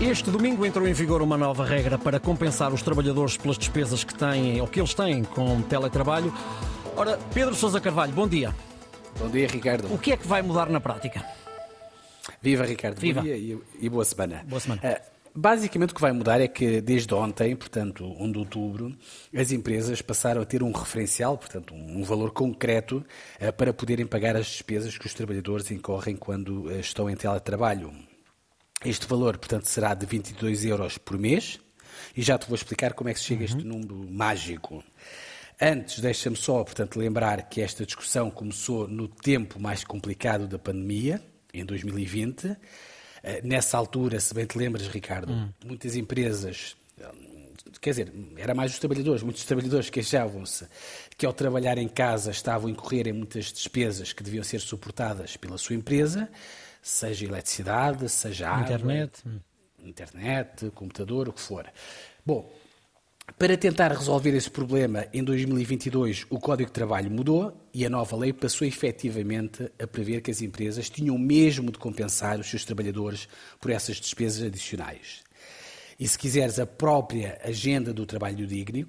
Este domingo entrou em vigor uma nova regra para compensar os trabalhadores pelas despesas que têm ou que eles têm com teletrabalho. Ora, Pedro Sousa Carvalho, bom dia. Bom dia, Ricardo. O que é que vai mudar na prática? Viva, Ricardo. Viva. Bom dia e, boa semana. Boa semana. Uh, basicamente, o que vai mudar é que desde ontem, portanto, 1 de outubro, as empresas passaram a ter um referencial, portanto, um valor concreto uh, para poderem pagar as despesas que os trabalhadores incorrem quando uh, estão em teletrabalho. Este valor, portanto, será de 22 euros por mês e já te vou explicar como é que se chega a este número mágico. Antes, deixa-me só, portanto, lembrar que esta discussão começou no tempo mais complicado da pandemia, em 2020. Eh, nessa altura, se bem te lembras, Ricardo, hum. muitas empresas, quer dizer, era mais os trabalhadores, muitos trabalhadores queixavam-se que ao trabalhar em casa estavam a incorrer em muitas despesas que deviam ser suportadas pela sua empresa seja eletricidade, seja água, internet, internet, computador, o que for. Bom, para tentar resolver esse problema, em 2022 o Código de Trabalho mudou e a nova lei passou efetivamente a prever que as empresas tinham mesmo de compensar os seus trabalhadores por essas despesas adicionais. E se quiseres a própria agenda do trabalho digno,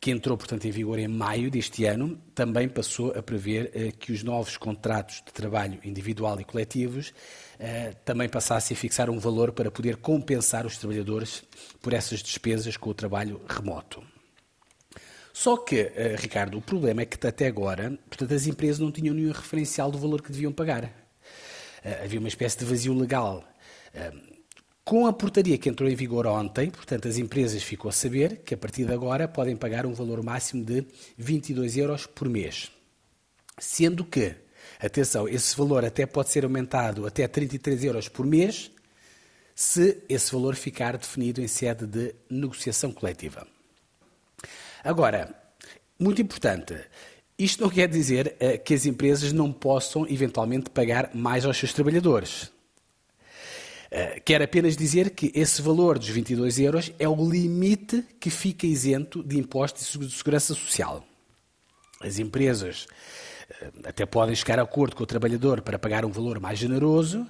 que entrou, portanto, em vigor em maio deste ano, também passou a prever eh, que os novos contratos de trabalho individual e coletivos eh, também passassem a fixar um valor para poder compensar os trabalhadores por essas despesas com o trabalho remoto. Só que, eh, Ricardo, o problema é que até agora, portanto, as empresas não tinham nenhum referencial do valor que deviam pagar. Havia uma espécie de vazio legal. Com a portaria que entrou em vigor ontem, portanto, as empresas ficam a saber que a partir de agora podem pagar um valor máximo de 22 euros por mês. Sendo que, atenção, esse valor até pode ser aumentado até 33 euros por mês, se esse valor ficar definido em sede de negociação coletiva. Agora, muito importante, isto não quer dizer uh, que as empresas não possam eventualmente pagar mais aos seus trabalhadores. Eh, quero apenas dizer que esse valor dos 22 euros é o limite que fica isento de impostos de segurança social. As empresas eh, até podem chegar a acordo com o trabalhador para pagar um valor mais generoso,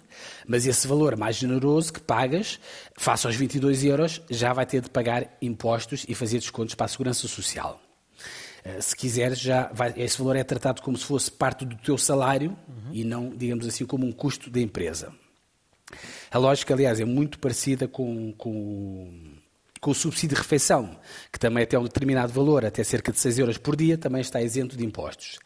mas esse valor mais generoso que pagas, face aos 22 euros, já vai ter de pagar impostos e fazer descontos para a segurança social. Eh, se quiseres, já vai, esse valor é tratado como se fosse parte do teu salário uhum. e não, digamos assim, como um custo da empresa. A lógica, aliás, é muito parecida com, com, com o subsídio de refeição, que também até um determinado valor, até cerca de 6 euros por dia, também está isento de impostos.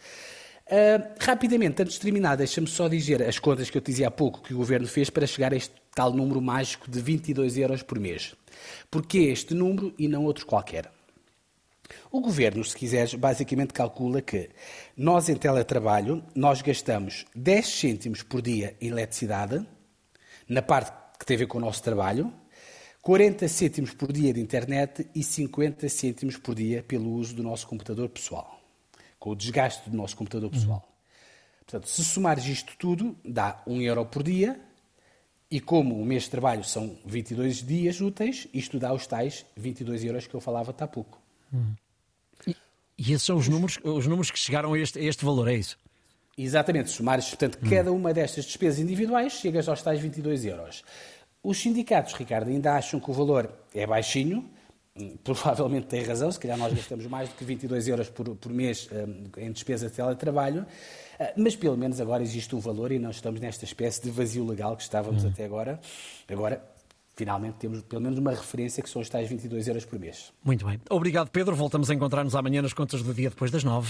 Uh, rapidamente, antes de terminar, deixa-me só dizer as contas que eu te dizia há pouco que o Governo fez para chegar a este tal número mágico de 22 euros por mês. Porquê este número e não outro qualquer? O Governo, se quiseres, basicamente calcula que nós em teletrabalho, nós gastamos 10 cêntimos por dia em eletricidade, na parte que tem a ver com o nosso trabalho, 40 cêntimos por dia de internet e 50 cêntimos por dia pelo uso do nosso computador pessoal, com o desgaste do nosso computador pessoal. Uhum. Portanto, se somares isto tudo, dá 1 euro por dia, e como o mês de trabalho são 22 dias úteis, isto dá os tais 22 euros que eu falava há pouco. Uhum. E, esses são os números, os números que chegaram a este, a este valor, é isso? Exatamente, somares, portanto, hum. cada uma destas despesas individuais chegas aos tais 22 euros. Os sindicatos, Ricardo, ainda acham que o valor é baixinho, hum, provavelmente tem razão, se calhar nós gastamos mais do que 22 euros por, por mês um, em despesa de teletrabalho, uh, mas pelo menos agora existe um valor e não estamos nesta espécie de vazio legal que estávamos hum. até agora. Agora, finalmente temos pelo menos uma referência que são os tais 22 euros por mês. Muito bem. Obrigado, Pedro. Voltamos a encontrar-nos amanhã nas contas do dia depois das nove.